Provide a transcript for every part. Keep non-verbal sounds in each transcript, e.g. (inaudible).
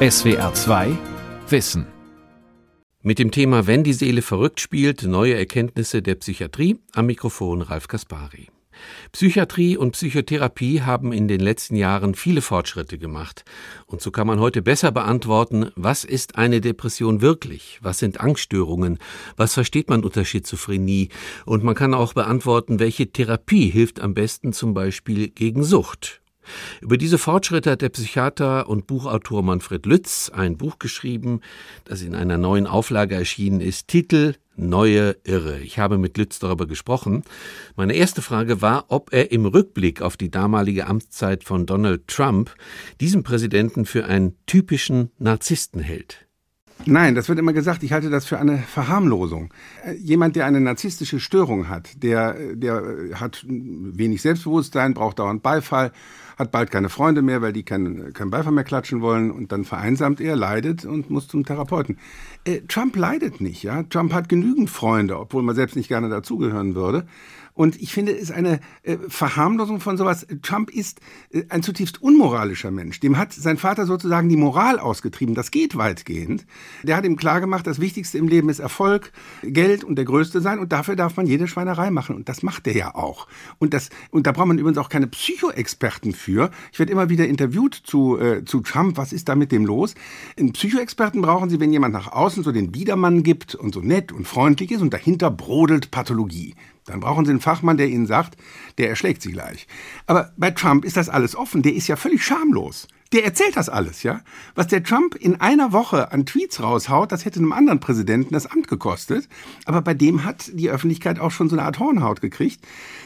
SWR 2 Wissen. Mit dem Thema Wenn die Seele verrückt spielt, neue Erkenntnisse der Psychiatrie, am Mikrofon Ralf Kaspari. Psychiatrie und Psychotherapie haben in den letzten Jahren viele Fortschritte gemacht. Und so kann man heute besser beantworten, was ist eine Depression wirklich? Was sind Angststörungen? Was versteht man unter Schizophrenie? Und man kann auch beantworten, welche Therapie hilft am besten zum Beispiel gegen Sucht über diese Fortschritte hat der Psychiater und Buchautor Manfred Lütz ein Buch geschrieben, das in einer neuen Auflage erschienen ist. Titel Neue Irre. Ich habe mit Lütz darüber gesprochen. Meine erste Frage war, ob er im Rückblick auf die damalige Amtszeit von Donald Trump diesen Präsidenten für einen typischen Narzissten hält. Nein, das wird immer gesagt, ich halte das für eine Verharmlosung. Äh, jemand, der eine narzisstische Störung hat, der, der hat wenig Selbstbewusstsein, braucht dauernd Beifall, hat bald keine Freunde mehr, weil die keinen kein Beifall mehr klatschen wollen und dann vereinsamt er, leidet und muss zum Therapeuten. Äh, Trump leidet nicht, ja. Trump hat genügend Freunde, obwohl man selbst nicht gerne dazugehören würde. Und ich finde, es ist eine äh, Verharmlosung von sowas. Trump ist äh, ein zutiefst unmoralischer Mensch. Dem hat sein Vater sozusagen die Moral ausgetrieben. Das geht weitgehend. Der hat ihm klargemacht, das Wichtigste im Leben ist Erfolg, Geld und der Größte sein. Und dafür darf man jede Schweinerei machen. Und das macht er ja auch. Und, das, und da braucht man übrigens auch keine Psychoexperten für. Ich werde immer wieder interviewt zu, äh, zu Trump. Was ist da mit dem los? Einen Psychoexperten brauchen Sie, wenn jemand nach außen so den Biedermann gibt und so nett und freundlich ist und dahinter brodelt Pathologie. Dann brauchen Sie einen Fachmann, der Ihnen sagt, der erschlägt Sie gleich. Aber bei Trump ist das alles offen. Der ist ja völlig schamlos. Der erzählt das alles, ja. Was der Trump in einer Woche an Tweets raushaut, das hätte einem anderen Präsidenten das Amt gekostet. Aber bei dem hat die Öffentlichkeit auch schon so eine Art Hornhaut gekriegt.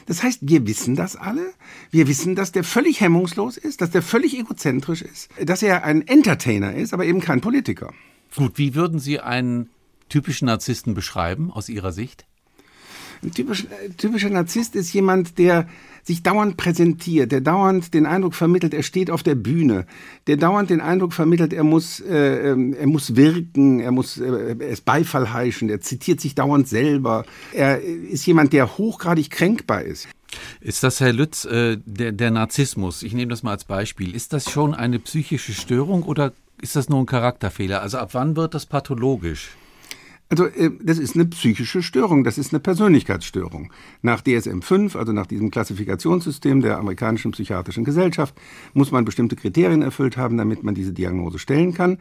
Das heißt, wir wissen das alle. Wir wissen, dass der völlig hemmungslos ist, dass der völlig egozentrisch ist, dass er ein Entertainer ist, aber eben kein Politiker. Gut, wie würden Sie einen typischen Narzissten beschreiben aus Ihrer Sicht? Ein typisch, äh, typischer Narzisst ist jemand, der sich dauernd präsentiert, der dauernd den Eindruck vermittelt, er steht auf der Bühne, der dauernd den Eindruck vermittelt, er muss, äh, ähm, er muss wirken, er muss, äh, er Beifall heischen, er zitiert sich dauernd selber. Er ist jemand, der hochgradig kränkbar ist. Ist das, Herr Lütz, äh, der, der Narzissmus, ich nehme das mal als Beispiel, ist das schon eine psychische Störung oder ist das nur ein Charakterfehler? Also ab wann wird das pathologisch? Also äh, das ist eine psychische Störung, das ist eine Persönlichkeitsstörung. Nach DSM-5, also nach diesem Klassifikationssystem der amerikanischen psychiatrischen Gesellschaft, muss man bestimmte Kriterien erfüllt haben, damit man diese Diagnose stellen kann.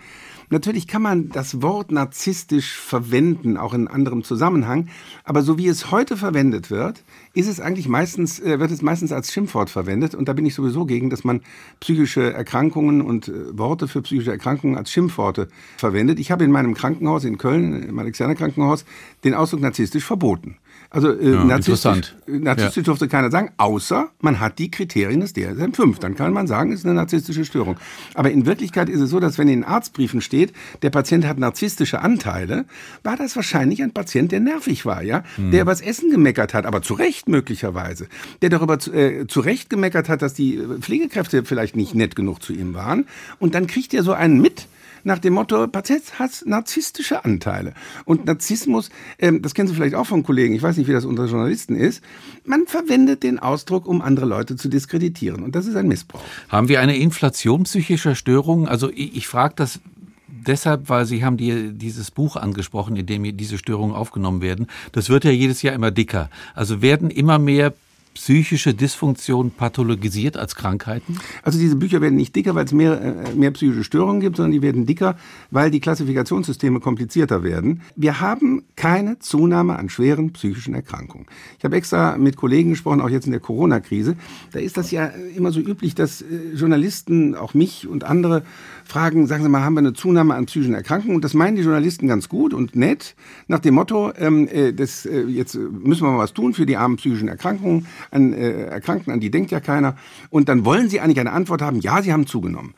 Natürlich kann man das Wort narzisstisch verwenden, auch in anderem Zusammenhang, aber so wie es heute verwendet wird, ist es eigentlich meistens, äh, wird es meistens als Schimpfwort verwendet und da bin ich sowieso gegen, dass man psychische Erkrankungen und äh, Worte für psychische Erkrankungen als Schimpfworte verwendet. Ich habe in meinem Krankenhaus in Köln, im Alexander Krankenhaus, den Ausdruck narzisstisch verboten. Also äh, ja, narzisstisch, narzisstisch ja. durfte keiner sagen, außer man hat die Kriterien des DSM-5. Dann kann man sagen, es ist eine narzisstische Störung. Aber in Wirklichkeit ist es so, dass wenn in Arztbriefen steht, der Patient hat narzisstische Anteile, war das wahrscheinlich ein Patient, der nervig war, ja, hm. der übers Essen gemeckert hat, aber zu Recht möglicherweise, der darüber zu, äh, zu Recht gemeckert hat, dass die Pflegekräfte vielleicht nicht nett genug zu ihm waren. Und dann kriegt er so einen mit, nach dem Motto, Patient hat narzisstische Anteile. Und Narzissmus, ähm, das kennen Sie vielleicht auch von Kollegen, ich weiß nicht, wie das unter Journalisten ist, man verwendet den Ausdruck, um andere Leute zu diskreditieren. Und das ist ein Missbrauch. Haben wir eine Inflation psychischer Störungen? Also ich, ich frage das deshalb, weil Sie haben die, dieses Buch angesprochen, in dem diese Störungen aufgenommen werden. Das wird ja jedes Jahr immer dicker. Also werden immer mehr psychische Dysfunktion pathologisiert als Krankheiten? Also diese Bücher werden nicht dicker, weil es mehr, äh, mehr psychische Störungen gibt, sondern die werden dicker, weil die Klassifikationssysteme komplizierter werden. Wir haben keine Zunahme an schweren psychischen Erkrankungen. Ich habe extra mit Kollegen gesprochen, auch jetzt in der Corona-Krise. Da ist das ja immer so üblich, dass äh, Journalisten, auch mich und andere, fragen, sagen Sie mal, haben wir eine Zunahme an psychischen Erkrankungen? Und das meinen die Journalisten ganz gut und nett, nach dem Motto, ähm, äh, das, äh, jetzt müssen wir mal was tun für die armen psychischen Erkrankungen an äh, Erkrankten, an die denkt ja keiner. Und dann wollen sie eigentlich eine Antwort haben, ja, sie haben zugenommen.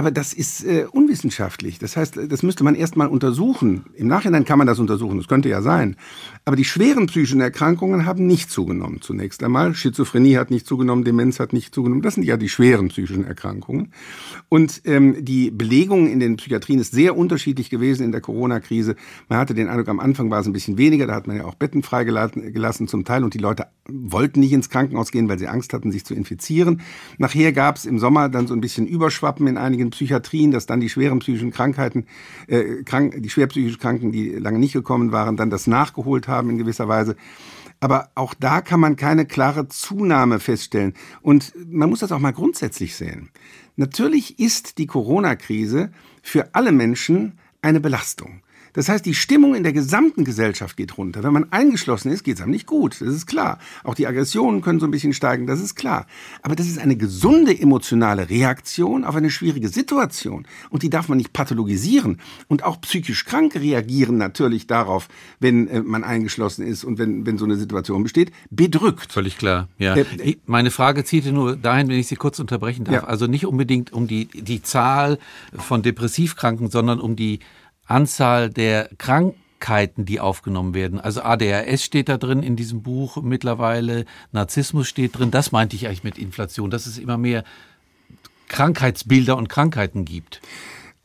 Aber das ist äh, unwissenschaftlich. Das heißt, das müsste man erstmal untersuchen. Im Nachhinein kann man das untersuchen, das könnte ja sein. Aber die schweren psychischen Erkrankungen haben nicht zugenommen zunächst einmal. Schizophrenie hat nicht zugenommen, Demenz hat nicht zugenommen. Das sind ja die schweren psychischen Erkrankungen. Und ähm, die Belegung in den Psychiatrien ist sehr unterschiedlich gewesen in der Corona-Krise. Man hatte den Eindruck, am Anfang war es ein bisschen weniger, da hat man ja auch Betten freigelassen zum Teil und die Leute wollten nicht ins Krankenhaus gehen, weil sie Angst hatten, sich zu infizieren. Nachher gab es im Sommer dann so ein bisschen Überschwappen in einigen Psychiatrien, dass dann die schweren psychischen Krankheiten, äh, krank, die schwer psychisch Kranken, die lange nicht gekommen waren, dann das nachgeholt haben in gewisser Weise. Aber auch da kann man keine klare Zunahme feststellen. Und man muss das auch mal grundsätzlich sehen. Natürlich ist die Corona-Krise für alle Menschen eine Belastung. Das heißt, die Stimmung in der gesamten Gesellschaft geht runter. Wenn man eingeschlossen ist, geht es einem nicht gut. Das ist klar. Auch die Aggressionen können so ein bisschen steigen. Das ist klar. Aber das ist eine gesunde emotionale Reaktion auf eine schwierige Situation. Und die darf man nicht pathologisieren. Und auch psychisch Kranke reagieren natürlich darauf, wenn äh, man eingeschlossen ist und wenn, wenn so eine Situation besteht, bedrückt. Völlig klar. Ja. Äh, Meine Frage zielte nur dahin, wenn ich Sie kurz unterbrechen darf. Ja. Also nicht unbedingt um die, die Zahl von Depressivkranken, sondern um die Anzahl der Krankheiten, die aufgenommen werden. Also ADHS steht da drin in diesem Buch mittlerweile, Narzissmus steht drin. Das meinte ich eigentlich mit Inflation, dass es immer mehr Krankheitsbilder und Krankheiten gibt.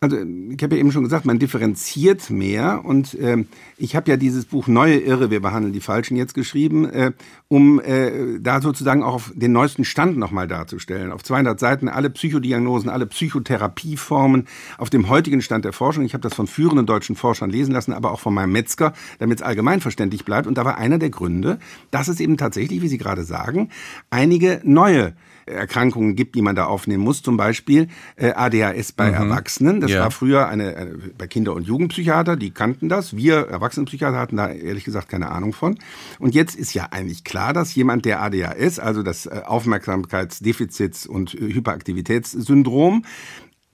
Also ich habe ja eben schon gesagt, man differenziert mehr und äh, ich habe ja dieses Buch Neue Irre, wir behandeln die Falschen jetzt geschrieben, äh, um äh, da sozusagen auch auf den neuesten Stand nochmal darzustellen. Auf 200 Seiten alle Psychodiagnosen, alle Psychotherapieformen auf dem heutigen Stand der Forschung. Ich habe das von führenden deutschen Forschern lesen lassen, aber auch von meinem Metzger, damit es allgemeinverständlich bleibt. Und da war einer der Gründe, dass es eben tatsächlich, wie Sie gerade sagen, einige neue Erkrankungen gibt, die man da aufnehmen muss. Zum Beispiel äh, ADHS bei mhm. Erwachsenen. Das ja. war früher eine, eine, bei Kinder- und Jugendpsychiater, die kannten das. Wir Erwachsenenpsychiater hatten da ehrlich gesagt keine Ahnung von. Und jetzt ist ja eigentlich klar, dass jemand, der ADHS, also das äh, Aufmerksamkeitsdefizits- und äh, Hyperaktivitätssyndrom,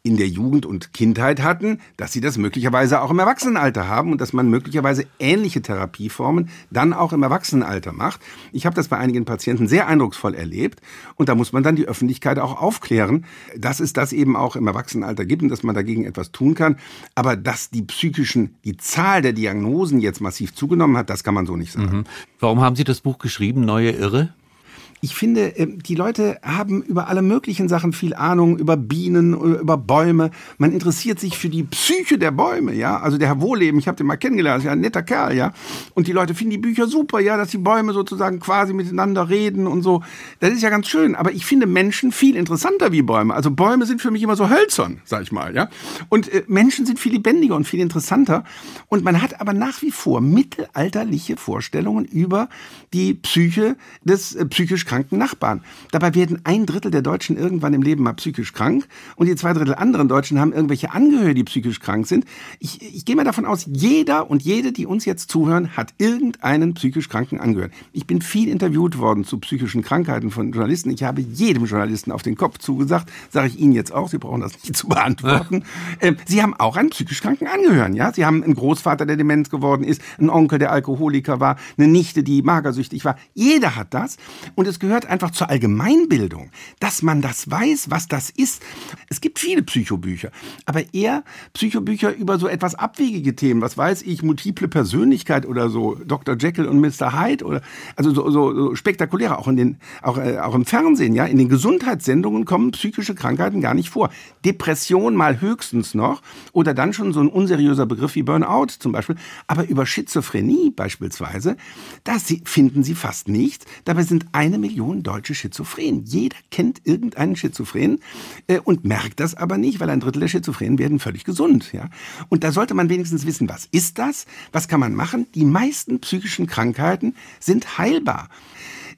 in der Jugend und Kindheit hatten, dass sie das möglicherweise auch im Erwachsenenalter haben und dass man möglicherweise ähnliche Therapieformen dann auch im Erwachsenenalter macht. Ich habe das bei einigen Patienten sehr eindrucksvoll erlebt und da muss man dann die Öffentlichkeit auch aufklären, dass es das eben auch im Erwachsenenalter gibt und dass man dagegen etwas tun kann. Aber dass die psychischen, die Zahl der Diagnosen jetzt massiv zugenommen hat, das kann man so nicht sagen. Mhm. Warum haben Sie das Buch geschrieben, Neue Irre? Ich finde, ähm, die Leute haben über alle möglichen Sachen viel Ahnung, über Bienen, über Bäume. Man interessiert sich für die Psyche der Bäume, ja. Also der Herr Wohleben, ich habe den mal kennengelernt, ist ja ein netter Kerl, ja. Und die Leute finden die Bücher super, ja, dass die Bäume sozusagen quasi miteinander reden und so. Das ist ja ganz schön. Aber ich finde Menschen viel interessanter wie Bäume. Also Bäume sind für mich immer so hölzern, sag ich mal, ja. Und äh, Menschen sind viel lebendiger und viel interessanter. Und man hat aber nach wie vor mittelalterliche Vorstellungen über die Psyche des äh, psychisch kranken Nachbarn. Dabei werden ein Drittel der Deutschen irgendwann im Leben mal psychisch krank und die zwei Drittel anderen Deutschen haben irgendwelche Angehörige, die psychisch krank sind. Ich, ich gehe mal davon aus, jeder und jede, die uns jetzt zuhören, hat irgendeinen psychisch kranken Angehörigen. Ich bin viel interviewt worden zu psychischen Krankheiten von Journalisten. Ich habe jedem Journalisten auf den Kopf zugesagt, sage ich Ihnen jetzt auch, Sie brauchen das nicht zu beantworten. (laughs) äh, Sie haben auch einen psychisch kranken Angehörigen, ja? Sie haben einen Großvater, der Demenz geworden ist, einen Onkel, der Alkoholiker war, eine Nichte, die magersüchtig war. Jeder hat das und es gehört einfach zur Allgemeinbildung, dass man das weiß, was das ist. Es gibt viele Psychobücher, aber eher Psychobücher über so etwas abwegige Themen. Was weiß ich, multiple Persönlichkeit oder so, Dr. Jekyll und Mr. Hyde oder also so, so, so spektakulärer, auch in den, auch, äh, auch im Fernsehen, ja, in den Gesundheitssendungen kommen psychische Krankheiten gar nicht vor. Depression mal höchstens noch oder dann schon so ein unseriöser Begriff wie Burnout zum Beispiel, aber über Schizophrenie beispielsweise, das finden Sie fast nicht. Dabei sind eine Million deutsche Schizophren. Jeder kennt irgendeinen Schizophren äh, und merkt das aber nicht, weil ein Drittel der Schizophrenen werden völlig gesund. Ja? Und da sollte man wenigstens wissen, was ist das? Was kann man machen? Die meisten psychischen Krankheiten sind heilbar.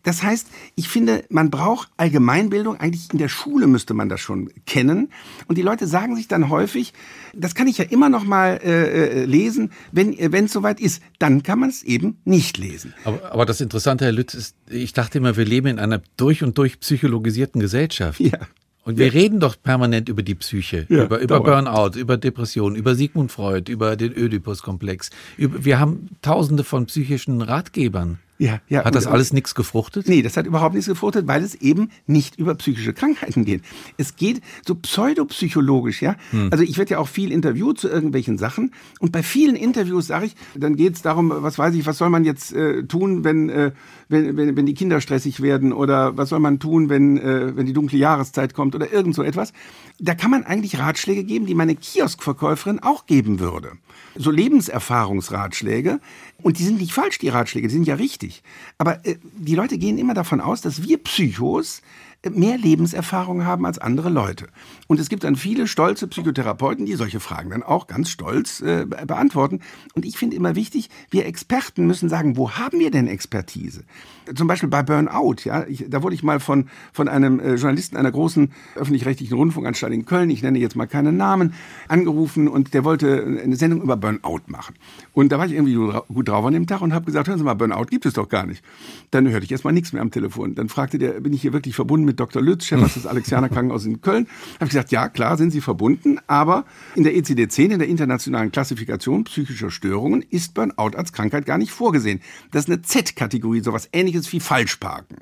Das heißt, ich finde, man braucht Allgemeinbildung. Eigentlich in der Schule müsste man das schon kennen. Und die Leute sagen sich dann häufig, das kann ich ja immer noch mal äh, äh lesen, wenn äh, wenn es soweit ist. Dann kann man es eben nicht lesen. Aber, aber das Interessante, Herr Lütz, ist, ich dachte immer, wir leben in einer durch und durch psychologisierten Gesellschaft. Ja. Und wir ja. reden doch permanent über die Psyche, ja, über, über Burnout, über Depression, über Sigmund Freud, über den Ödipus-Komplex. Wir haben tausende von psychischen Ratgebern. Ja, ja. Hat das alles nichts gefruchtet? Nee, das hat überhaupt nichts gefruchtet, weil es eben nicht über psychische Krankheiten geht. Es geht so pseudopsychologisch, ja. Hm. Also ich werde ja auch viel interviewt zu irgendwelchen Sachen und bei vielen Interviews sage ich, dann geht es darum, was weiß ich, was soll man jetzt äh, tun, wenn, äh, wenn, wenn, wenn die Kinder stressig werden oder was soll man tun, wenn, äh, wenn die dunkle Jahreszeit kommt oder irgend so etwas. Da kann man eigentlich Ratschläge geben, die meine Kioskverkäuferin auch geben würde. So Lebenserfahrungsratschläge. Und die sind nicht falsch, die Ratschläge, die sind ja richtig. Aber äh, die Leute gehen immer davon aus, dass wir Psychos mehr Lebenserfahrung haben als andere Leute. Und es gibt dann viele stolze Psychotherapeuten, die solche Fragen dann auch ganz stolz äh, beantworten. Und ich finde immer wichtig, wir Experten müssen sagen, wo haben wir denn Expertise? Zum Beispiel bei Burnout, ja, ich, da wurde ich mal von, von einem äh, Journalisten einer großen öffentlich-rechtlichen Rundfunkanstalt in Köln, ich nenne jetzt mal keinen Namen, angerufen und der wollte eine Sendung über Burnout machen. Und da war ich irgendwie gut drauf an dem Tag und habe gesagt, hören Sie mal, Burnout gibt es doch gar nicht. Dann hörte ich erstmal nichts mehr am Telefon. Dann fragte der, bin ich hier wirklich verbunden mit Dr. Lütz, Chef des Alexianer Krankenhauses in Köln? Habe ich gesagt, ja, klar sind Sie verbunden, aber in der ECD-10, in der internationalen Klassifikation psychischer Störungen, ist Burnout als Krankheit gar nicht vorgesehen. Das ist eine Z-Kategorie, sowas ähnliches wie Falschparken.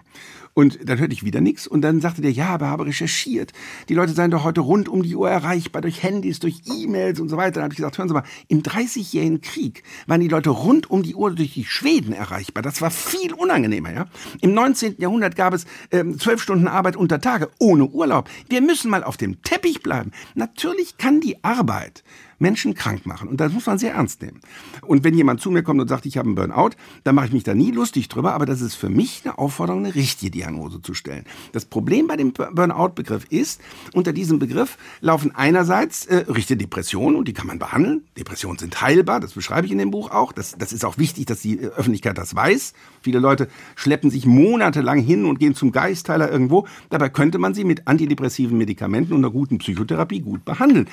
Und dann hörte ich wieder nichts und dann sagte der, ja, aber habe recherchiert. Die Leute seien doch heute rund um die Uhr erreichbar, durch Handys, durch E-Mails und so weiter. Dann habe ich gesagt, hören Sie mal, im 30-jährigen Krieg waren die Leute rund um die Uhr durch die Schweden erreichbar. Das war viel unangenehmer. Ja? Im 19. Jahrhundert gab es ähm, zwölf Stunden Arbeit unter Tage, ohne Urlaub. Wir müssen mal auf dem Teppich bleiben. Natürlich kann die Arbeit Menschen krank machen. Und das muss man sehr ernst nehmen. Und wenn jemand zu mir kommt und sagt, ich habe einen Burnout, dann mache ich mich da nie lustig drüber, aber das ist für mich eine Aufforderung, eine richtige Diagnose zu stellen. Das Problem bei dem Burnout-Begriff ist, unter diesem Begriff laufen einerseits äh, richtige Depressionen und die kann man behandeln. Depressionen sind heilbar, das beschreibe ich in dem Buch auch. Das, das ist auch wichtig, dass die äh, Öffentlichkeit das weiß. Viele Leute schleppen sich monatelang hin und gehen zum Geistheiler irgendwo. Dabei könnte man sie mit antidepressiven Medikamenten und einer guten Psychotherapie gut behandeln.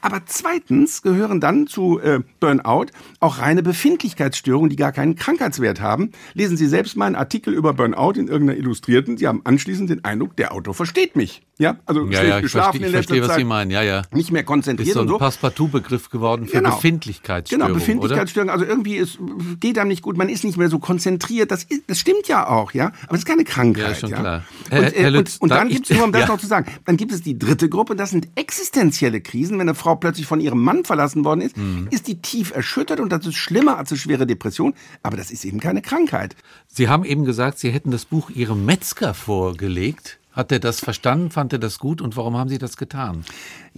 Aber zweitens gehören dann zu äh, Burnout auch reine Befindlichkeitsstörungen, die gar keinen Krankheitswert haben. Lesen Sie selbst mal einen Artikel über Burnout in irgendeiner Illustrierten. Sie haben anschließend den Eindruck, der Autor versteht mich. Ja, also ja, ja, geschlafen verstehe, in letzter verstehe, Zeit. was Sie meinen. Ja, ja. Nicht mehr konzentriert ist so ein so. Passepartout-Begriff geworden für genau. Befindlichkeitsstörungen. Genau, Befindlichkeitsstörungen. Also irgendwie ist, geht einem nicht gut. Man ist nicht mehr so konzentriert. Das, ist, das stimmt ja auch, ja. Aber es ist keine Krankheit. Ja, schon ja? klar. Und, Herr, Herr Lütz, und, und dann gibt es, nur um das (laughs) ja. noch zu sagen, dann gibt es die dritte Gruppe. Das sind existenzielle Krisen. Wenn eine Frau plötzlich von ihrem Mann verlassen worden ist, mhm. ist die tief erschüttert und das ist schlimmer als eine schwere Depression. Aber das ist eben keine Krankheit. Sie haben eben gesagt, Sie hätten das Buch Ihrem Metzger vorgelegt. Hat er das verstanden? Fand er das gut? Und warum haben Sie das getan?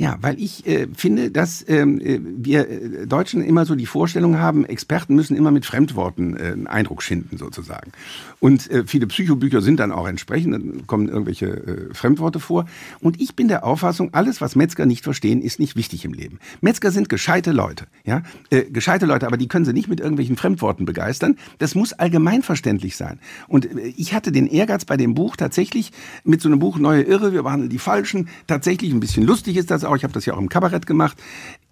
Ja, weil ich äh, finde, dass ähm, äh, wir äh, Deutschen immer so die Vorstellung haben, Experten müssen immer mit Fremdworten äh, einen Eindruck schinden sozusagen. Und äh, viele Psychobücher sind dann auch entsprechend, dann kommen irgendwelche äh, Fremdworte vor. Und ich bin der Auffassung, alles, was Metzger nicht verstehen, ist nicht wichtig im Leben. Metzger sind gescheite Leute, ja, gescheite Leute, aber die können sie nicht mit irgendwelchen Fremdworten begeistern. Das muss allgemeinverständlich sein. Und ich hatte den Ehrgeiz bei dem Buch tatsächlich mit so einem Buch Neue Irre, wir behandeln die Falschen, tatsächlich ein bisschen lustig ist das auch, ich habe das ja auch im Kabarett gemacht,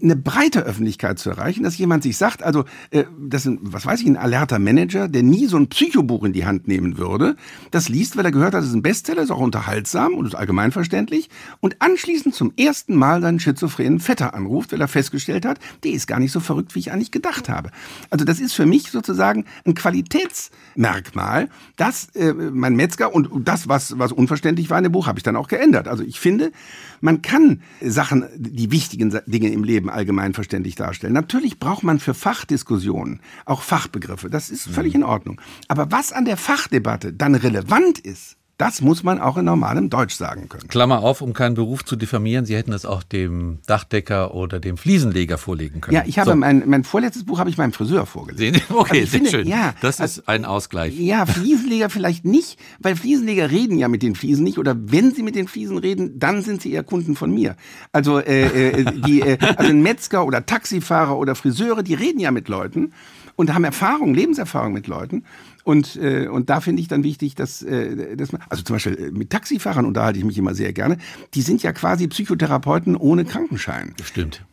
eine breite Öffentlichkeit zu erreichen, dass jemand sich sagt, also äh, das ist, was weiß ich, ein alerter Manager, der nie so ein Psychobuch in die Hand nehmen würde, das liest, weil er gehört hat, das ist ein Bestseller, ist auch unterhaltsam und ist allgemeinverständlich und anschließend zum ersten Mal seinen schizophrenen Vetter anruft, weil er festgestellt hat, der ist gar nicht so verrückt, wie ich eigentlich gedacht habe. Also das ist für mich sozusagen ein Qualitätsmerkmal, dass äh, mein Metzger und das, was, was unverständlich war in dem Buch, habe ich dann auch geändert. Also ich finde, man kann Sachen, die wichtigen Dinge im Leben allgemein verständlich darstellen. Natürlich braucht man für Fachdiskussionen auch Fachbegriffe. Das ist völlig in Ordnung. Aber was an der Fachdebatte dann relevant ist, das muss man auch in normalem Deutsch sagen können. Klammer auf, um keinen Beruf zu diffamieren. Sie hätten es auch dem Dachdecker oder dem Fliesenleger vorlegen können. Ja, ich habe so. mein, mein vorletztes Buch habe ich meinem Friseur vorgelegt. Okay, also sehr schön. Ja, das also, ist ein Ausgleich. Ja, Fliesenleger vielleicht nicht, weil Fliesenleger reden ja mit den Fliesen nicht oder wenn sie mit den Fliesen reden, dann sind sie eher Kunden von mir. Also äh, äh, die, äh, also ein Metzger oder Taxifahrer oder Friseure, die reden ja mit Leuten und haben Erfahrung, Lebenserfahrung mit Leuten. Und, äh, und da finde ich dann wichtig, dass, äh, dass man, also zum Beispiel äh, mit Taxifahrern unterhalte ich mich immer sehr gerne. Die sind ja quasi Psychotherapeuten ohne Krankenschein. Stimmt.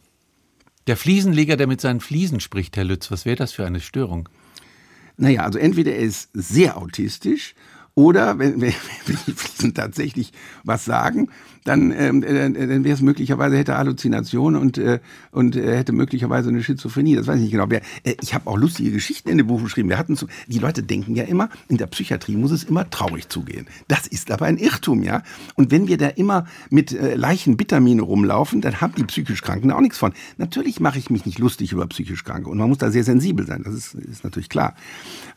Der Fliesenleger, der mit seinen Fliesen spricht, Herr Lütz, was wäre das für eine Störung? Naja, also entweder er ist sehr autistisch oder wenn, wenn, (laughs) wenn die Fliesen tatsächlich was sagen, dann, ähm, äh, dann wäre es möglicherweise, hätte Halluzination und, äh, und äh, hätte möglicherweise eine Schizophrenie. Das weiß ich nicht genau. Äh, ich habe auch lustige Geschichten in dem Buch geschrieben. Wir hatten zu, die Leute denken ja immer, in der Psychiatrie muss es immer traurig zugehen. Das ist aber ein Irrtum, ja. Und wenn wir da immer mit äh, Leichenbitamine rumlaufen, dann haben die psychisch Kranken auch nichts von. Natürlich mache ich mich nicht lustig über psychisch Kranke und man muss da sehr sensibel sein. Das ist, ist natürlich klar.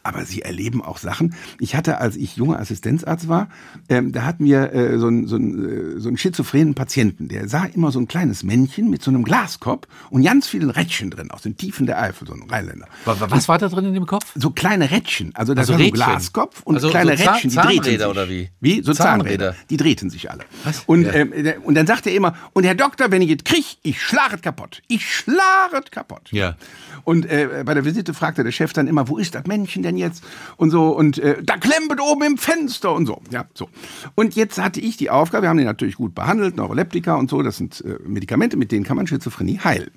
Aber sie erleben auch Sachen. Ich hatte, als ich jung junger Assistenzarzt war, ähm, da hatten wir äh, so, einen, so, einen, äh, so einen schizophrenen Patienten, der sah immer so ein kleines Männchen mit so einem Glaskopf und ganz vielen Rädchen drin, aus den Tiefen der Eifel, so ein Rheinländer. Was war da drin in dem Kopf? So kleine Rädchen, also da Also war so ein? Glaskopf und Also kleine so Zahn- Rädchen, die drehten Zahnräder sich. oder wie? Wie? So Zahnräder. Zahnräder. Die drehten sich alle. Was? Und, Ja. ähm, und dann sagt er immer, und Herr Doktor, wenn ich es krieg, ich schlage kaputt. Ich schlage kaputt. Ja. Und äh, bei der Visite fragte der Chef dann immer, wo ist das Männchen denn jetzt? Und so, und äh, da klemmt oben im Fenster und so. Ja, so. Und jetzt hatte ich die Aufgabe, wir haben den natürlich gut behandelt, Neuroleptika und so, das sind äh, Medikamente, mit denen kann man Schizophrenie heilen.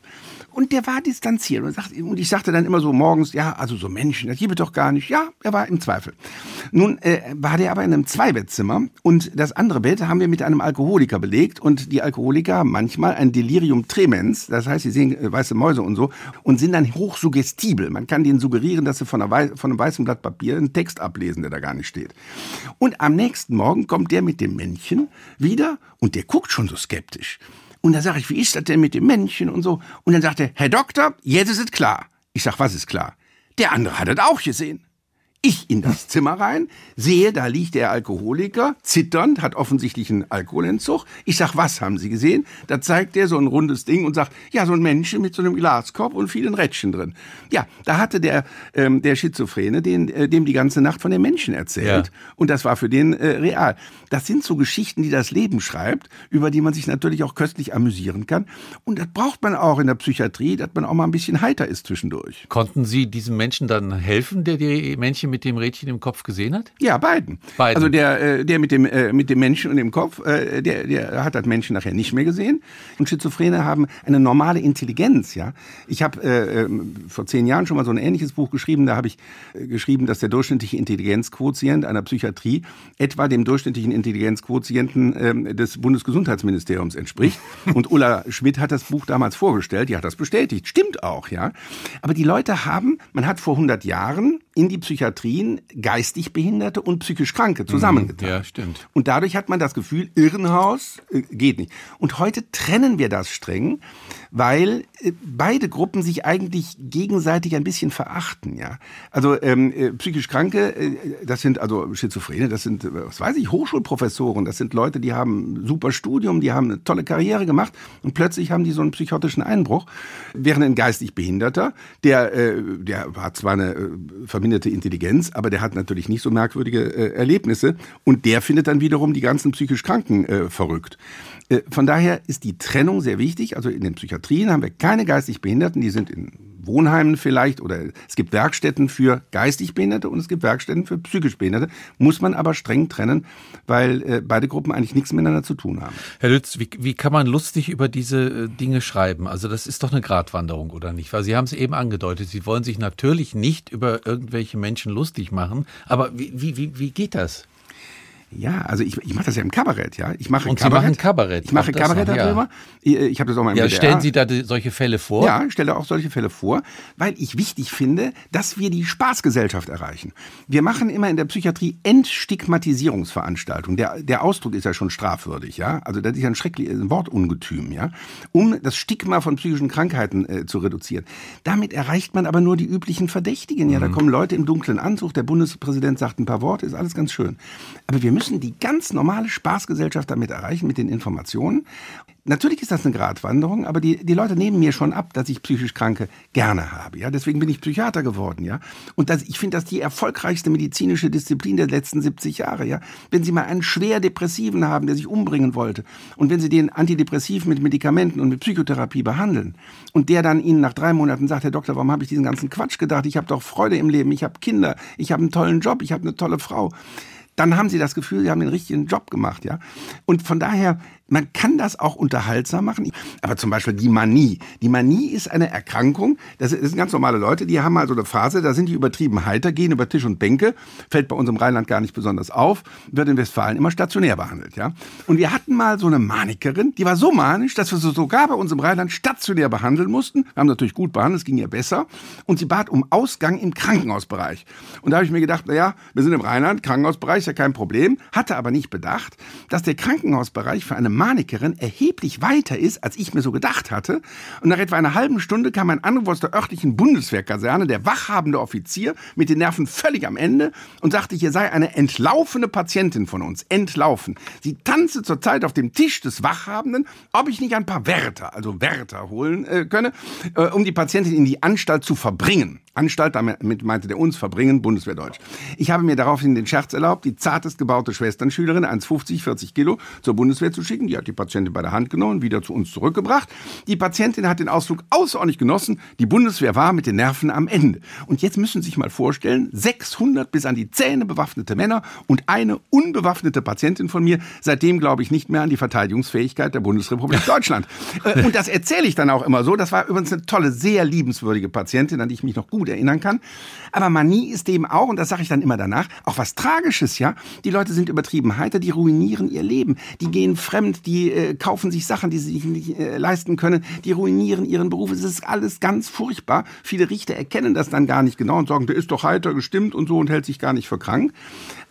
Und der war distanziert und, sagt, und ich sagte dann immer so morgens, ja, also so Menschen, das gibt es doch gar nicht. Ja, er war im Zweifel. Nun äh, war der aber in einem Zweibettzimmer und das andere Bett haben wir mit einem Alkoholiker belegt und die Alkoholiker haben manchmal ein Delirium tremens, das heißt, sie sehen äh, weiße Mäuse und so und sind dann hochsuggestibel. Man kann denen suggerieren, dass sie von, einer von einem weißen Blatt Papier einen Text ablesen, der da gar nicht steht. Und am nächsten Morgen kommt der mit dem Männchen wieder und der guckt schon so skeptisch. Und dann sage ich, wie ist das denn mit dem Männchen und so? Und dann sagt er, Herr Doktor, jetzt ist es klar. Ich sag, was ist klar? Der andere hat es auch gesehen. Ich in das Zimmer rein, sehe, da liegt der Alkoholiker, zitternd, hat offensichtlich einen Alkoholentzug. Ich sag, was haben Sie gesehen? Da zeigt er so ein rundes Ding und sagt, ja, so ein Männchen mit so einem Glaskorb und vielen Rädchen drin. Ja, da hatte der, ähm, der Schizophrene den, äh, dem die ganze Nacht von dem Menschen erzählt. Ja. Und das war für den äh, real. Das sind so Geschichten, die das Leben schreibt, über die man sich natürlich auch köstlich amüsieren kann. Und das braucht man auch in der Psychiatrie, dass man auch mal ein bisschen heiter ist zwischendurch. Konnten Sie diesem Menschen dann helfen, der die Männchen mit dem Rädchen im Kopf gesehen hat? Ja, beiden. Beiden. Also der, äh, der mit dem, äh, mit dem Menschen und dem Kopf, äh, der, der hat das Menschen nachher nicht mehr gesehen. Und Schizophrene haben eine normale Intelligenz, ja. Ich habe äh, ähm, vor zehn Jahren schon mal so ein ähnliches Buch geschrieben. Da habe ich äh, geschrieben, dass der durchschnittliche Intelligenzquotient einer Psychiatrie etwa dem durchschnittlichen Intelligenzquotienten ähm, des Bundesgesundheitsministeriums entspricht. (laughs) Und Ulla Schmidt hat das Buch damals vorgestellt. Die hat das bestätigt. Stimmt auch, ja. Aber die Leute haben, man hat vor 100 Jahren in die Psychiatrien geistig Behinderte und psychisch Kranke zusammengetan. Ja, stimmt. Und dadurch hat man das Gefühl, Irrenhaus äh, geht nicht. Und heute trennen wir das streng, weil äh, beide Gruppen sich eigentlich gegenseitig ein bisschen verachten. Ja, also ähm, äh, psychisch Kranke, äh, das sind also Schizophrene, das sind, was weiß ich, Hochschulprofessoren, das sind Leute, die haben ein super Studium, die haben eine tolle Karriere gemacht und plötzlich haben die so einen psychotischen Einbruch. Während ein geistig Behinderter, der, der hat zwar eine verminderte Intelligenz, aber der hat natürlich nicht so merkwürdige äh, Erlebnisse und der findet dann wiederum die ganzen psychisch Kranken äh, verrückt. Äh, von daher ist die Trennung sehr wichtig. Also in den Psychiatrien haben wir keine geistig Behinderten, die sind in Wohnheimen vielleicht oder es gibt Werkstätten für geistig Behinderte und es gibt Werkstätten für psychisch Behinderte. Muss man aber streng trennen, weil äh, beide Gruppen eigentlich nichts miteinander zu tun haben. Herr Lütz, wie, wie kann man lustig über diese äh, Dinge schreiben? Also das ist doch eine Gratwanderung, oder nicht? Weil Sie haben es eben angedeutet, Sie wollen sich natürlich nicht über irgendwelche Menschen lustig machen. Aber wie, wie, wie, wie geht das? Ja, also ich, ich mache das ja im Kabarett, ja. Ich mache Und Sie Kabarett. machen Kabarett, Ich mache Kabarett noch, ja. darüber. Ich, ich habe das auch mal im Ja, WDR. stellen Sie da die, solche Fälle vor? Ja, ich stelle auch solche Fälle vor, weil ich wichtig finde, dass wir die Spaßgesellschaft erreichen. Wir machen immer in der Psychiatrie Entstigmatisierungsveranstaltungen. Der, der Ausdruck ist ja schon strafwürdig, ja. Also das ist ja ein schreckliches Wortungetüm, ja. Um das Stigma von psychischen Krankheiten äh, zu reduzieren. Damit erreicht man aber nur die üblichen Verdächtigen, ja. Da kommen Leute im dunklen Anzug, der Bundespräsident sagt ein paar Worte, ist alles ganz schön. Aber wir müssen die ganz normale Spaßgesellschaft damit erreichen, mit den Informationen. Natürlich ist das eine Gratwanderung, aber die, die Leute nehmen mir schon ab, dass ich psychisch Kranke gerne habe. Ja, deswegen bin ich Psychiater geworden. Ja, und das, ich finde das die erfolgreichste medizinische Disziplin der letzten 70 Jahre. Ja, wenn Sie mal einen schwer Depressiven haben, der sich umbringen wollte, und wenn Sie den antidepressiv mit Medikamenten und mit Psychotherapie behandeln, und der dann Ihnen nach drei Monaten sagt, Herr Doktor, warum habe ich diesen ganzen Quatsch gedacht? Ich habe doch Freude im Leben, ich habe Kinder, ich habe einen tollen Job, ich habe eine tolle Frau dann haben sie das Gefühl, sie haben den richtigen Job gemacht, ja. Und von daher, man kann das auch unterhaltsam machen. Aber zum Beispiel die Manie. Die Manie ist eine Erkrankung. Das sind ganz normale Leute, die haben also eine Phase, da sind die übertrieben heiter, gehen über Tisch und Bänke, fällt bei uns im Rheinland gar nicht besonders auf, wird in Westfalen immer stationär behandelt, ja. Und wir hatten mal so eine Manikerin, die war so manisch, dass wir sie sogar bei uns im Rheinland stationär behandeln mussten. Wir haben natürlich gut behandelt, es ging ihr besser. Und sie bat um Ausgang im Krankenhausbereich. Und da habe ich mir gedacht, na ja, wir sind im Rheinland, Krankenhausbereich ist ja kein Problem, hatte aber nicht bedacht, dass der Krankenhausbereich für eine Manikerin erheblich weiter ist, als ich mir so gedacht hatte. Und nach etwa einer halben Stunde kam ein Anruf aus der örtlichen Bundeswehrkaserne, der wachhabende Offizier mit den Nerven völlig am Ende und sagte, hier sei eine entlaufene Patientin von uns. Entlaufen. Sie tanze zurzeit auf dem Tisch des Wachhabenden, ob ich nicht ein paar Wärter, also Wärter holen äh, könne, äh, um die Patientin in die Anstalt zu verbringen. Anstalt, damit meinte der uns verbringen, Bundeswehrdeutsch. Ich habe mir daraufhin den Scherz erlaubt, die zartest gebaute Schwesternschülerin, 1,50, 40 Kilo, zur Bundeswehr zu schicken. Die hat die Patientin bei der Hand genommen, wieder zu uns zurückgebracht. Die Patientin hat den Ausflug außerordentlich genossen. Die Bundeswehr war mit den Nerven am Ende. Und jetzt müssen Sie sich mal vorstellen, 600 bis an die Zähne bewaffnete Männer und eine unbewaffnete Patientin von mir. Seitdem glaube ich nicht mehr an die Verteidigungsfähigkeit der Bundesrepublik Deutschland. Äh, und das erzähle ich dann auch immer so. Das war übrigens eine tolle, sehr liebenswürdige Patientin, an die ich mich noch gut erinnern kann. Aber Manie ist eben auch, und das sage ich dann immer danach, auch was Tragisches, ja. Die Leute sind übertrieben heiter, die ruinieren ihr Leben. Die gehen fremd, die äh, kaufen sich Sachen, die sie sich nicht äh, leisten können, die ruinieren ihren Beruf. Es ist alles ganz furchtbar. Viele Richter erkennen das dann gar nicht genau und sagen, der ist doch heiter gestimmt und so und hält sich gar nicht für krank.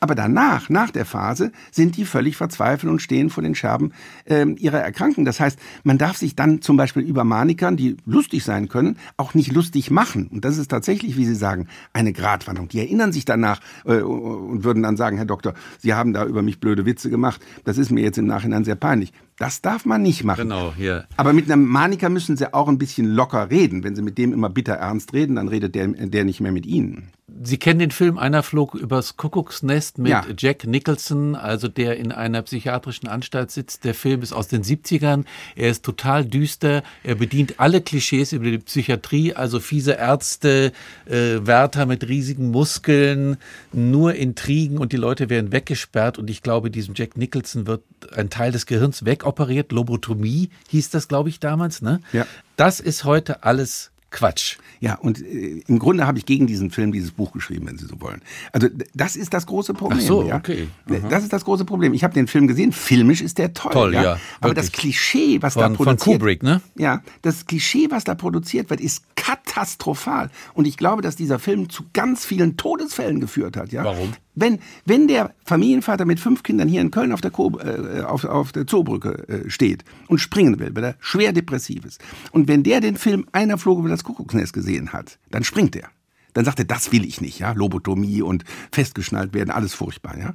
Aber danach, nach der Phase, sind die völlig verzweifelt und stehen vor den Scherben äh, ihrer Erkrankung. Das heißt, man darf sich dann zum Beispiel über Manikern, die lustig sein können, auch nicht lustig machen. Und das ist tatsächlich, wie Sie sagen, eine Gratwanderung. Die erinnern sich danach äh, und würden dann sagen, Herr Doktor, Sie haben da über mich blöde Witze gemacht. Das ist mir jetzt im Nachhinein sehr peinlich. Das darf man nicht machen. Genau, hier. Aber mit einem Maniker müssen Sie auch ein bisschen locker reden. Wenn Sie mit dem immer bitter ernst reden, dann redet der, der nicht mehr mit Ihnen. Sie kennen den Film Einer flog übers Kuckucksnest mit ja. Jack Nicholson, also der in einer psychiatrischen Anstalt sitzt. Der Film ist aus den 70ern. Er ist total düster. Er bedient alle Klischees über die Psychiatrie, also fiese Ärzte, äh, Wärter mit riesigen Muskeln, nur Intrigen und die Leute werden weggesperrt. Und ich glaube, diesem Jack Nicholson wird ein Teil des Gehirns wegoperiert. Lobotomie hieß das, glaube ich, damals. Ne? Ja. Das ist heute alles Quatsch. Ja, und äh, im Grunde habe ich gegen diesen Film dieses Buch geschrieben, wenn Sie so wollen. Also das ist das große Problem. Ach so, ja? okay. Aha. Das ist das große Problem. Ich habe den Film gesehen, filmisch ist der toll. Toll, ja. ja Aber das Klischee, was von, da produziert Von Kubrick, ne? Ja, das Klischee, was da produziert wird, ist katastrophal. Und ich glaube, dass dieser Film zu ganz vielen Todesfällen geführt hat. Ja? Warum? Wenn, wenn der Familienvater mit fünf Kindern hier in Köln auf der, Ko äh, auf, auf der Zoobrücke äh, steht und springen will, weil er schwer depressiv ist, und wenn der den Film Einer flog über das Kuckucksnest gesehen hat, dann springt er. Dann sagt er, das will ich nicht, ja, Lobotomie und festgeschnallt werden, alles furchtbar, ja.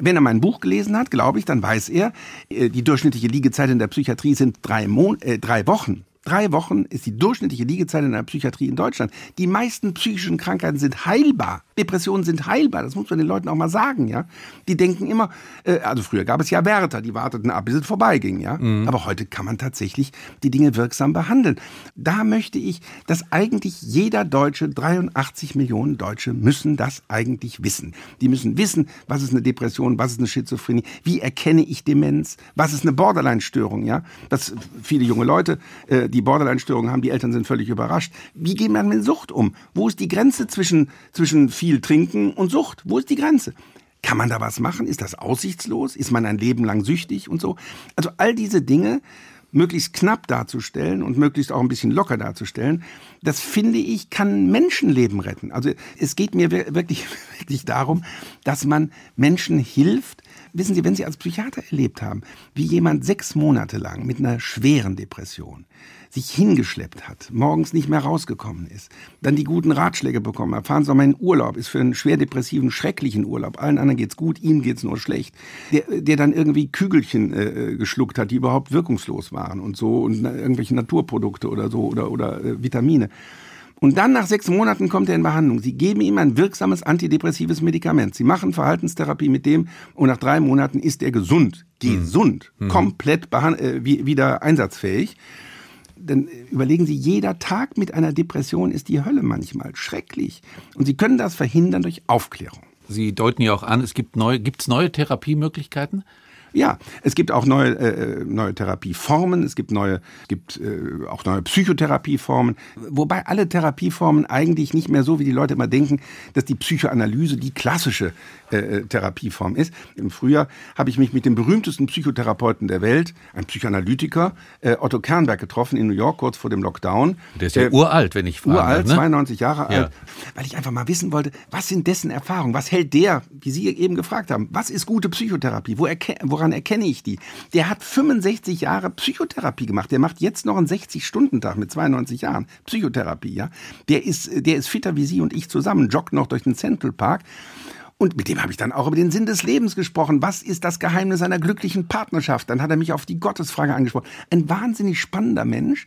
Wenn er mein Buch gelesen hat, glaube ich, dann weiß er, äh, die durchschnittliche Liegezeit in der Psychiatrie sind drei, Mon äh, drei Wochen. Drei Wochen ist die durchschnittliche Liegezeit in der Psychiatrie in Deutschland. Die meisten psychischen Krankheiten sind heilbar. Depressionen sind heilbar. Das muss man den Leuten auch mal sagen, ja. Die denken immer, äh, also früher gab es ja Wärter, die warteten ab, bis es vorbeiging, ja. Mhm. Aber heute kann man tatsächlich die Dinge wirksam behandeln. Da möchte ich, dass eigentlich jeder Deutsche, 83 Millionen Deutsche, müssen das eigentlich wissen. Die müssen wissen, was ist eine Depression, was ist eine Schizophrenie, wie erkenne ich Demenz, was ist eine Borderline-Störung, ja. Das viele junge Leute äh, die Borderline-Störungen haben, die Eltern sind völlig überrascht. Wie geht man mit Sucht um? Wo ist die Grenze zwischen, zwischen viel Trinken und Sucht? Wo ist die Grenze? Kann man da was machen? Ist das aussichtslos? Ist man ein Leben lang süchtig und so? Also all diese Dinge möglichst knapp darzustellen und möglichst auch ein bisschen locker darzustellen, das finde ich, kann Menschenleben retten. Also es geht mir wirklich, (laughs) wirklich darum, dass man Menschen hilft, wissen Sie, wenn Sie als Psychiater erlebt haben, wie jemand sechs Monate lang mit einer schweren Depression sich hingeschleppt hat, morgens nicht mehr rausgekommen ist, dann die guten Ratschläge bekommen hat, fahren Sie doch mal in Urlaub, ist für einen schwer depressiven, schrecklichen Urlaub, allen anderen geht's gut, ihm geht's nur schlecht, der, der dann irgendwie Kügelchen äh, geschluckt hat, die überhaupt wirkungslos waren und so und irgendwelche Naturprodukte oder so oder, oder äh, Vitamine. Und dann nach sechs Monaten kommt er in Behandlung. Sie geben ihm ein wirksames antidepressives Medikament. Sie machen Verhaltenstherapie mit dem und nach drei Monaten ist er gesund. Gesund. Mhm. Komplett äh, wieder einsatzfähig. Dann überlegen Sie, jeder Tag mit einer Depression ist die Hölle manchmal. Schrecklich. Und Sie können das verhindern durch Aufklärung. Sie deuten ja auch an, es gibt neue, gibt es neue Therapiemöglichkeiten? Ja, es gibt auch neue, äh, neue Therapieformen, es gibt neue, gibt äh, auch neue Psychotherapieformen, wobei alle Therapieformen eigentlich nicht mehr so, wie die Leute immer denken, dass die Psychoanalyse die klassische äh, äh Therapieform ist. Im Frühjahr habe ich mich mit dem berühmtesten Psychotherapeuten der Welt, ein Psychoanalytiker, äh, Otto Kernberg getroffen in New York kurz vor dem Lockdown. Der ist ja äh, uralt, wenn ich frage. Uralt, ne? 92 Jahre alt, weil ich einfach mal wissen wollte, was sind dessen Erfahrungen, was hält der, wie Sie eben gefragt haben, was ist gute Psychotherapie, wo woran woran erkenne ich die? Der hat 65 Jahre Psychotherapie gemacht. Der macht jetzt noch einen 60-Stunden-Tag mit 92 Jahren Psychotherapie. Ja, der ist, der ist fitter wie Sie und ich zusammen, joggt noch durch den Central Park. Und mit dem habe ich dann auch über den Sinn des Lebens gesprochen. Was ist das Geheimnis einer glücklichen Partnerschaft? Dann hat er mich auf die Gottesfrage angesprochen. Ein wahnsinnig spannender Mensch.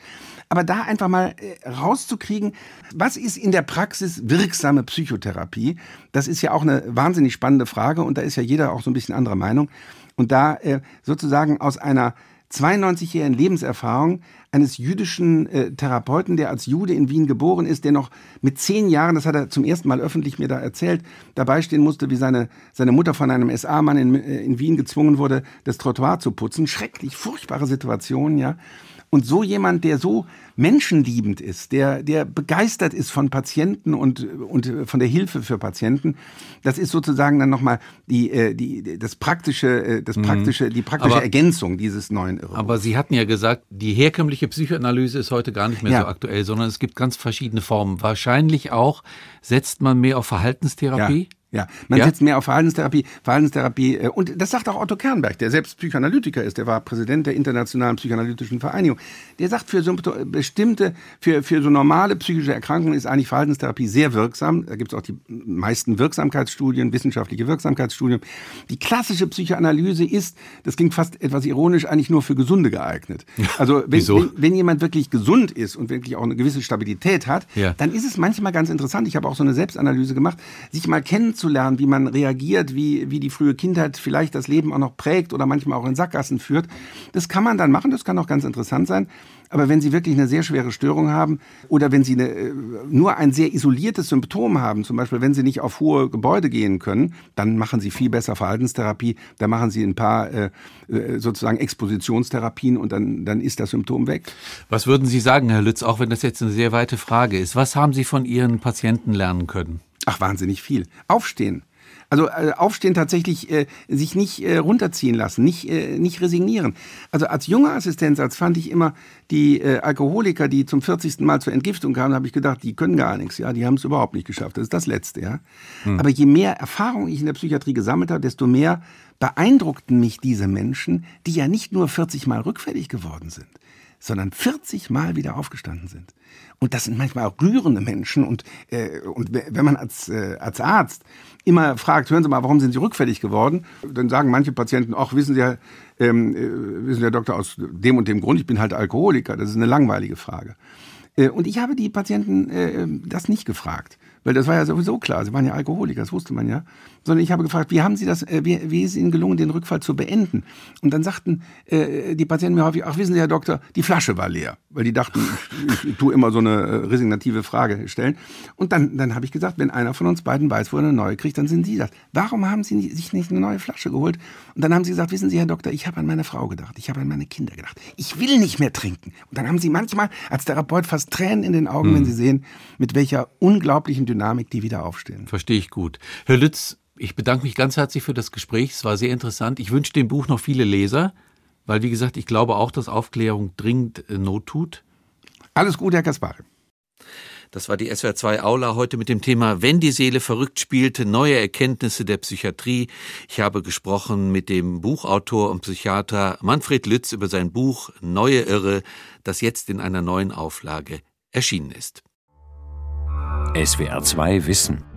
Aber da einfach mal äh, rauszukriegen, was ist in der Praxis wirksame Psychotherapie? Das ist ja auch eine wahnsinnig spannende Frage und da ist ja jeder auch so ein bisschen anderer Meinung. Und da äh, sozusagen aus einer 92-jährigen Lebenserfahrung eines jüdischen äh, Therapeuten, der als Jude in Wien geboren ist, der noch mit zehn Jahren, das hat er zum ersten Mal öffentlich mir da erzählt, dabei stehen musste, wie seine, seine Mutter von einem SA-Mann in, äh, in Wien gezwungen wurde, das Trottoir zu putzen. Schrecklich, furchtbare Situation, ja. Und so jemand, der so menschenliebend ist, der, der begeistert ist von Patienten und, und von der Hilfe für Patienten, das ist sozusagen dann nochmal die, äh, die, das praktische, äh, das mhm. praktische, die praktische aber, Ergänzung dieses neuen Irrwurfs. Aber Sie hatten ja gesagt, die herkömmliche Psychoanalyse ist heute gar nicht mehr ja. so aktuell, sondern es gibt ganz verschiedene Formen. Wahrscheinlich auch setzt man mehr auf Verhaltenstherapie. Ja. Ja, man ja? setzt mehr auf Verhaltenstherapie, Verhaltenstherapie äh, und das sagt auch Otto Kernberg, der selbst Psychoanalytiker ist, der war Präsident der Internationalen Psychoanalytischen Vereinigung. Der sagt für so bestimmte, für, für so normale psychische Erkrankungen ist eigentlich Verhaltenstherapie sehr wirksam. Da gibt es auch die meisten Wirksamkeitsstudien, wissenschaftliche Wirksamkeitsstudien. Die klassische Psychoanalyse ist, das klingt fast etwas ironisch, eigentlich nur für Gesunde geeignet. Also wenn, wenn, wenn, jemand wirklich gesund ist und wirklich auch eine gewisse Stabilität hat, ja. dann ist es manchmal ganz interessant, ich habe auch so eine Selbstanalyse gemacht, sich mal kennen kennenzulernen, wie man reagiert, wie, wie die frühe Kindheit vielleicht das Leben auch noch prägt oder manchmal auch in Sackgassen führt. Das kann man dann machen, das kann auch ganz interessant sein. Aber wenn Sie wirklich eine sehr schwere Störung haben oder wenn Sie eine, äh, nur ein sehr isoliertes Symptom haben, zum Beispiel wenn Sie nicht auf hohe Gebäude gehen können, dann machen Sie viel besser Verhaltenstherapie. Da machen Sie ein paar äh, äh, sozusagen Expositionstherapien und dann, dann ist das Symptom weg. Was würden Sie sagen, Herr Lütz, auch wenn das jetzt eine sehr weite Frage ist? Was haben Sie von Ihren Patienten lernen können? Ach, wahnsinnig viel. Aufstehen. Also äh, aufstehen tatsächlich, äh, sich nicht äh, runterziehen lassen, nicht, äh, nicht resignieren. Also als junger Assistenzarzt fand ich immer die äh, Alkoholiker, die zum 40. Mal zur Entgiftung kamen, habe ich gedacht, die können gar nichts, ja, die haben es überhaupt nicht geschafft. Das ist das Letzte, ja. Hm. Aber je mehr Erfahrung ich in der Psychiatrie gesammelt habe, desto mehr beeindruckten mich diese Menschen, die ja nicht nur 40 Mal rückfällig geworden sind, sondern 40 Mal wieder aufgestanden sind. Und das sind manchmal auch rührende Menschen. Und, äh, und wenn man als, äh, als Arzt immer fragt, hören Sie mal, warum sind Sie rückfällig geworden? Dann sagen manche Patienten, ach, wissen Sie ja, ähm, äh, wissen Sie, Herr Doktor, aus dem und dem Grund, ich bin halt Alkoholiker. Das ist eine langweilige Frage. Äh, und ich habe die Patienten äh, das nicht gefragt. Weil das war ja sowieso klar. Sie waren ja Alkoholiker, das wusste man ja. Sondern ich habe gefragt, wie haben Sie das, äh, wie, wie ist Ihnen gelungen, den Rückfall zu beenden? Und dann sagten äh, die Patienten mir häufig, ach wissen Sie, Herr Doktor, die Flasche war leer. Weil die dachten, ich, ich tue immer so eine äh, resignative Frage stellen. Und dann, dann habe ich gesagt, wenn einer von uns beiden weiß, wo er eine neue kriegt, dann sind Sie das. Warum haben Sie sich nicht eine neue Flasche geholt? Und dann haben sie gesagt, wissen Sie, Herr Doktor, ich habe an meine Frau gedacht, ich habe an meine Kinder gedacht. Ich will nicht mehr trinken. Und dann haben sie manchmal als Therapeut fast Tränen in den Augen, hm. wenn sie sehen, mit welcher unglaublichen Dynamik die wieder aufstehen. Verstehe ich gut. Herr Lütz, ich bedanke mich ganz herzlich für das Gespräch. Es war sehr interessant. Ich wünsche dem Buch noch viele Leser, weil, wie gesagt, ich glaube auch, dass Aufklärung dringend äh, Not tut. Alles Gute, Herr Kaspari. Das war die SWR2 Aula heute mit dem Thema Wenn die Seele verrückt spielte, neue Erkenntnisse der Psychiatrie. Ich habe gesprochen mit dem Buchautor und Psychiater Manfred Lütz über sein Buch Neue Irre, das jetzt in einer neuen Auflage erschienen ist. SWR2 Wissen.